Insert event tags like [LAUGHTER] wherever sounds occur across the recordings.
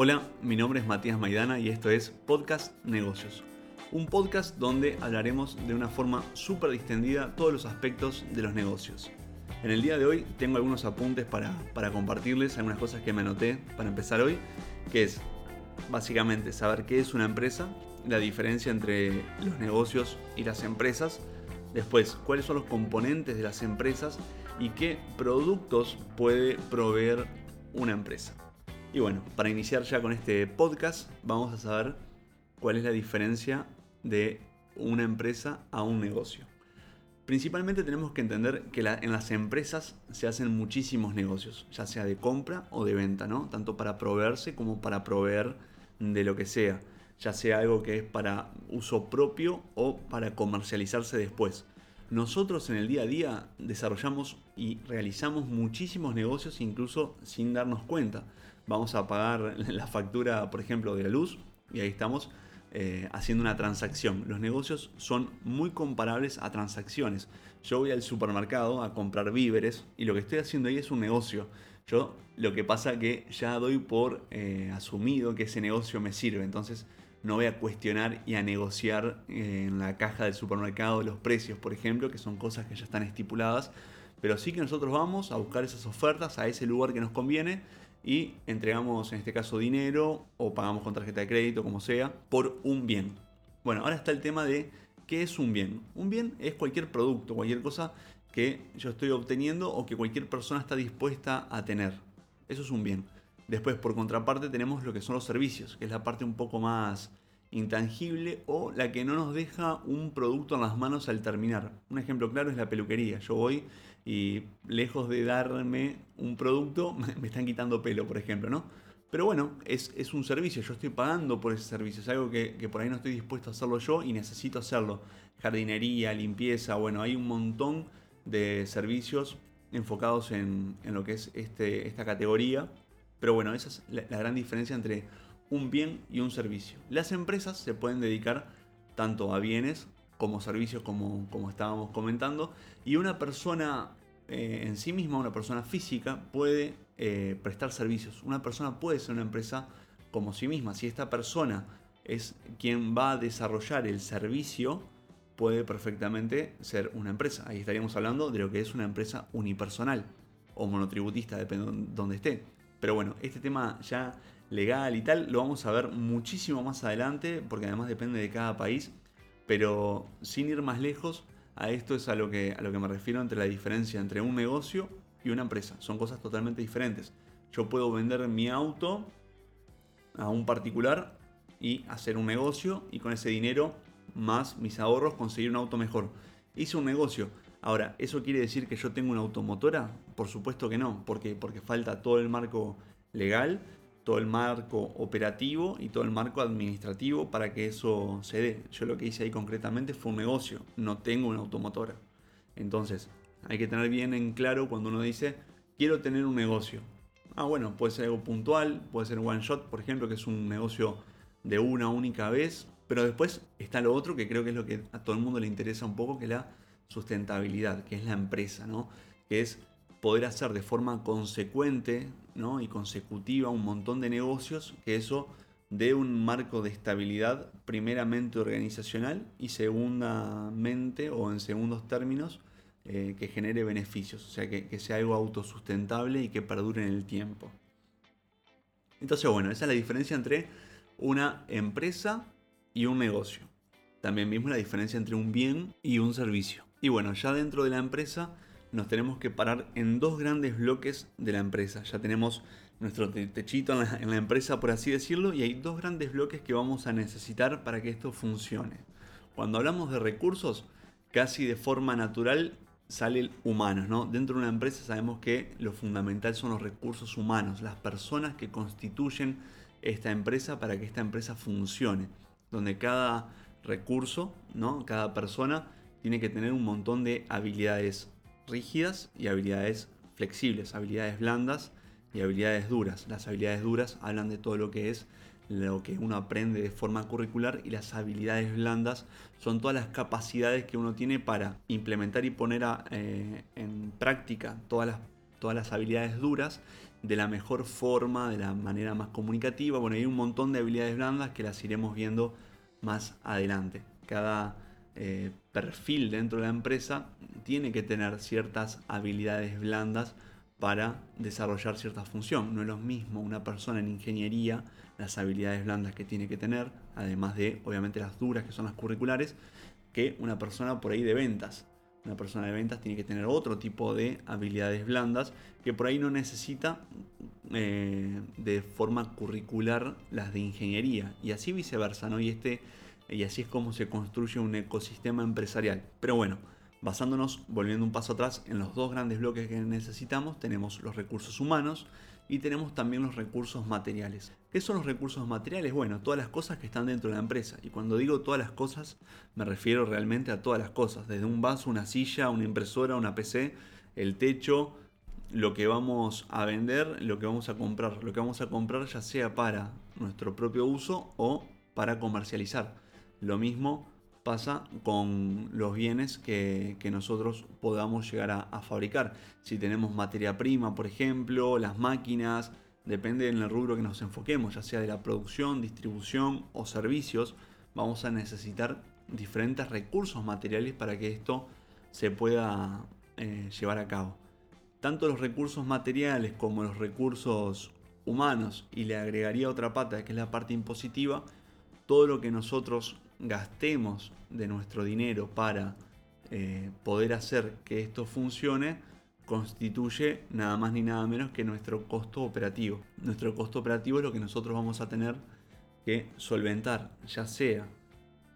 Hola, mi nombre es Matías Maidana y esto es Podcast Negocios. Un podcast donde hablaremos de una forma súper distendida todos los aspectos de los negocios. En el día de hoy tengo algunos apuntes para, para compartirles, algunas cosas que me anoté para empezar hoy, que es básicamente saber qué es una empresa, la diferencia entre los negocios y las empresas, después cuáles son los componentes de las empresas y qué productos puede proveer una empresa. Y bueno, para iniciar ya con este podcast, vamos a saber cuál es la diferencia de una empresa a un negocio. Principalmente tenemos que entender que en las empresas se hacen muchísimos negocios, ya sea de compra o de venta, ¿no? Tanto para proveerse como para proveer de lo que sea, ya sea algo que es para uso propio o para comercializarse después. Nosotros en el día a día desarrollamos y realizamos muchísimos negocios incluso sin darnos cuenta. Vamos a pagar [LAUGHS] la factura, por ejemplo, de la luz y ahí estamos eh, haciendo una transacción. Los negocios son muy comparables a transacciones. Yo voy al supermercado a comprar víveres y lo que estoy haciendo ahí es un negocio. Yo lo que pasa que ya doy por eh, asumido que ese negocio me sirve. Entonces no voy a cuestionar y a negociar eh, en la caja del supermercado los precios, por ejemplo, que son cosas que ya están estipuladas. Pero sí que nosotros vamos a buscar esas ofertas a ese lugar que nos conviene y entregamos en este caso dinero o pagamos con tarjeta de crédito, como sea, por un bien. Bueno, ahora está el tema de qué es un bien. Un bien es cualquier producto, cualquier cosa que yo estoy obteniendo o que cualquier persona está dispuesta a tener. Eso es un bien. Después, por contraparte, tenemos lo que son los servicios, que es la parte un poco más intangible o la que no nos deja un producto en las manos al terminar. Un ejemplo claro es la peluquería. Yo voy y lejos de darme un producto, [LAUGHS] me están quitando pelo, por ejemplo, ¿no? Pero bueno, es, un servicio, yo estoy pagando por ese servicio, es algo que, por ahí no estoy dispuesto a hacerlo yo y necesito hacerlo. Jardinería, limpieza, bueno, hay un montón de servicios enfocados en, lo que es este, esta categoría. Pero bueno, esa es la, la gran diferencia entre un bien y un servicio. Las empresas se pueden dedicar tanto a bienes como servicios, como, como estábamos comentando, y una persona eh, en sí misma, una persona física, puede eh, prestar servicios. Una persona puede ser una empresa como sí misma. Si esta persona es quien va a desarrollar el servicio, puede perfectamente ser una empresa. Ahí estaríamos hablando de lo que es una empresa unipersonal o monotributista, depende de donde esté. Pero bueno, este tema ya legal y tal lo vamos a ver muchísimo más adelante, porque además depende de cada país. Pero sin ir más lejos, a esto es a lo que, a lo que me refiero entre la diferencia entre un negocio y una empresa. Son cosas totalmente diferentes. Yo puedo vender mi auto a un particular y hacer un negocio y con ese dinero más mis ahorros conseguir un auto mejor. Hice un negocio. Ahora, ¿eso quiere decir que yo tengo una automotora? Por supuesto que no, porque, porque falta todo el marco legal todo el marco operativo y todo el marco administrativo para que eso se dé. Yo lo que hice ahí concretamente fue un negocio, no tengo una automotora. Entonces, hay que tener bien en claro cuando uno dice, quiero tener un negocio. Ah, bueno, puede ser algo puntual, puede ser one shot, por ejemplo, que es un negocio de una única vez, pero después está lo otro que creo que es lo que a todo el mundo le interesa un poco, que es la sustentabilidad, que es la empresa, ¿no? Que es poder hacer de forma consecuente ¿no? y consecutiva un montón de negocios, que eso dé un marco de estabilidad primeramente organizacional y segundamente o en segundos términos eh, que genere beneficios, o sea, que, que, sea algo autosustentable y que perdure en el tiempo. Entonces, bueno, esa es la diferencia entre una empresa y un negocio. También mismo la diferencia entre un bien y un servicio. Y bueno, ya dentro de la empresa nos tenemos que parar en dos grandes bloques de la empresa. Ya tenemos nuestro techito en la, empresa, por así decirlo, y hay dos grandes bloques que vamos a necesitar para que esto funcione. Cuando hablamos de recursos, casi de forma natural sale humanos, ¿no? Dentro de una empresa sabemos que lo fundamental son los recursos humanos, las personas que constituyen esta empresa para que esta empresa funcione, donde cada recurso, ¿no? Cada persona tiene que tener un montón de habilidades rígidas y habilidades flexibles, habilidades blandas y habilidades duras. Las habilidades duras hablan de todo lo que es lo que uno aprende de forma curricular y las habilidades blandas son todas las capacidades que uno tiene para implementar y poner eh, en práctica todas las, todas las habilidades duras de la mejor forma, de la manera más comunicativa. Bueno, hay un montón de habilidades blandas que las iremos viendo más adelante. Cada eh, perfil dentro de la empresa tiene que tener ciertas habilidades blandas para desarrollar cierta función. No es lo mismo una persona en ingeniería, las habilidades blandas que tiene que tener, además de obviamente las duras que son las curriculares, que una persona por ahí de ventas. Una persona de ventas tiene que tener otro tipo de habilidades blandas que por ahí no necesita eh, de forma curricular las de ingeniería. Y así viceversa, ¿no? Y, este, y así es como se construye un ecosistema empresarial. Pero bueno, basándonos, volviendo un paso atrás, en los dos grandes bloques que necesitamos, tenemos los recursos humanos y tenemos también los recursos materiales. ¿Qué son los recursos materiales? Bueno, todas las cosas que están dentro de la empresa. Y cuando digo todas las cosas, me refiero realmente a todas las cosas. Desde un vaso, una silla, una impresora, una PC, el techo, lo que vamos a vender, lo que vamos a comprar. Lo que vamos a comprar ya sea para nuestro propio uso o para comercializar. Lo mismo pasa con los bienes que, nosotros podamos llegar a, fabricar. Si tenemos materia prima, por ejemplo, las máquinas, depende en el rubro que nos enfoquemos, ya sea de la producción, distribución o servicios, vamos a necesitar diferentes recursos materiales para que esto se pueda eh, llevar a cabo. Tanto los recursos materiales como los recursos humanos, y le agregaría otra pata que es la parte impositiva, todo lo que nosotros gastemos de nuestro dinero para eh, poder hacer que esto funcione constituye nada más ni nada menos que nuestro costo operativo. Nuestro costo operativo es lo que nosotros vamos a tener que solventar, ya sea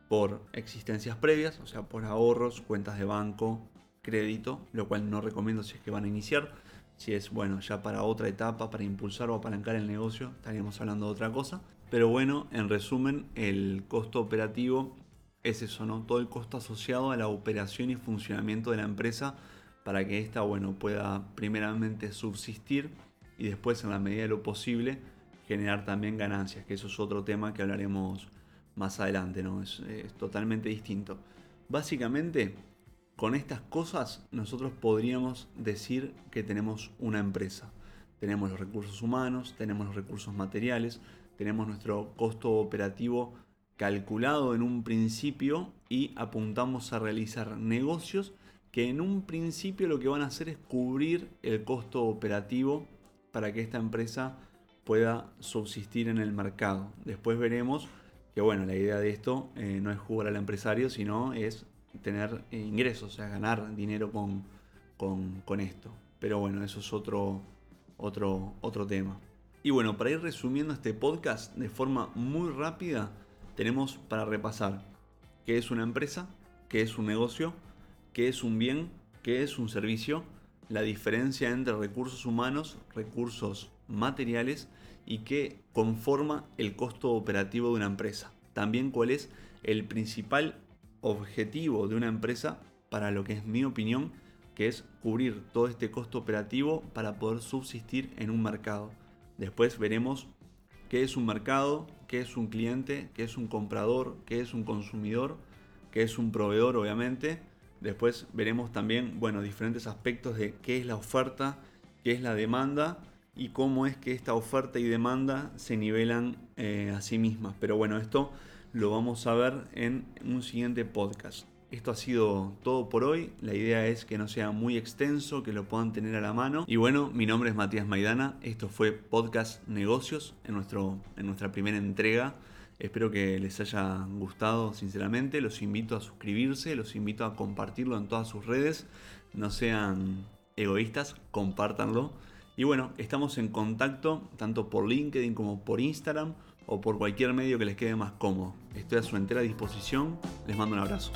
por existencias previas, o sea, por ahorros, cuentas de banco, crédito, lo cual no recomiendo si es que van a iniciar. Si es, bueno, ya para otra etapa, para impulsar o apalancar el negocio, estaríamos hablando de otra cosa. Pero bueno, en resumen, el costo operativo es eso, ¿no? Todo el costo asociado a la operación y funcionamiento de la empresa para que ésta, bueno, pueda primeramente subsistir y después, en la medida de lo posible, generar también ganancias, que eso es otro tema que hablaremos más adelante, ¿no? Es, es totalmente distinto. Básicamente, con estas cosas nosotros podríamos decir que tenemos una empresa. Tenemos los recursos humanos, tenemos los recursos materiales, tenemos nuestro costo operativo calculado en un principio y apuntamos a realizar negocios que en un principio lo que van a hacer es cubrir el costo operativo para que esta empresa pueda subsistir en el mercado. Después veremos que bueno, la idea de esto eh, no es jugar al empresario, sino es tener ingresos, o sea, ganar dinero con, con, con esto. Pero bueno, eso es otro, otro, otro tema. Y bueno, para ir resumiendo este podcast de forma muy rápida, tenemos para repasar qué es una empresa, qué es un negocio, qué es un bien, qué es un servicio, la diferencia entre recursos humanos, recursos materiales y qué conforma el costo operativo de una empresa. También cuál es el principal objetivo de una empresa para lo que es mi opinión, que es cubrir todo este costo operativo para poder subsistir en un mercado. Después veremos qué es un mercado, qué es un cliente, qué es un comprador, qué es un consumidor, qué es un proveedor, obviamente. Después veremos también, bueno, diferentes aspectos de qué es la oferta, qué es la demanda y cómo es que esta oferta y demanda se nivelan eh, a sí mismas. Pero bueno, esto lo vamos a ver en un siguiente podcast. Esto ha sido todo por hoy. La idea es que no sea muy extenso, que lo puedan tener a la mano. Y bueno, mi nombre es Matías Maidana. Esto fue Podcast Negocios en, nuestro, en nuestra primera entrega. Espero que les haya gustado sinceramente. Los invito a suscribirse, los invito a compartirlo en todas sus redes. No sean egoístas, compártanlo. Y bueno, estamos en contacto tanto por LinkedIn como por Instagram o por cualquier medio que les quede más cómodo. Estoy a su entera disposición. Les mando un abrazo.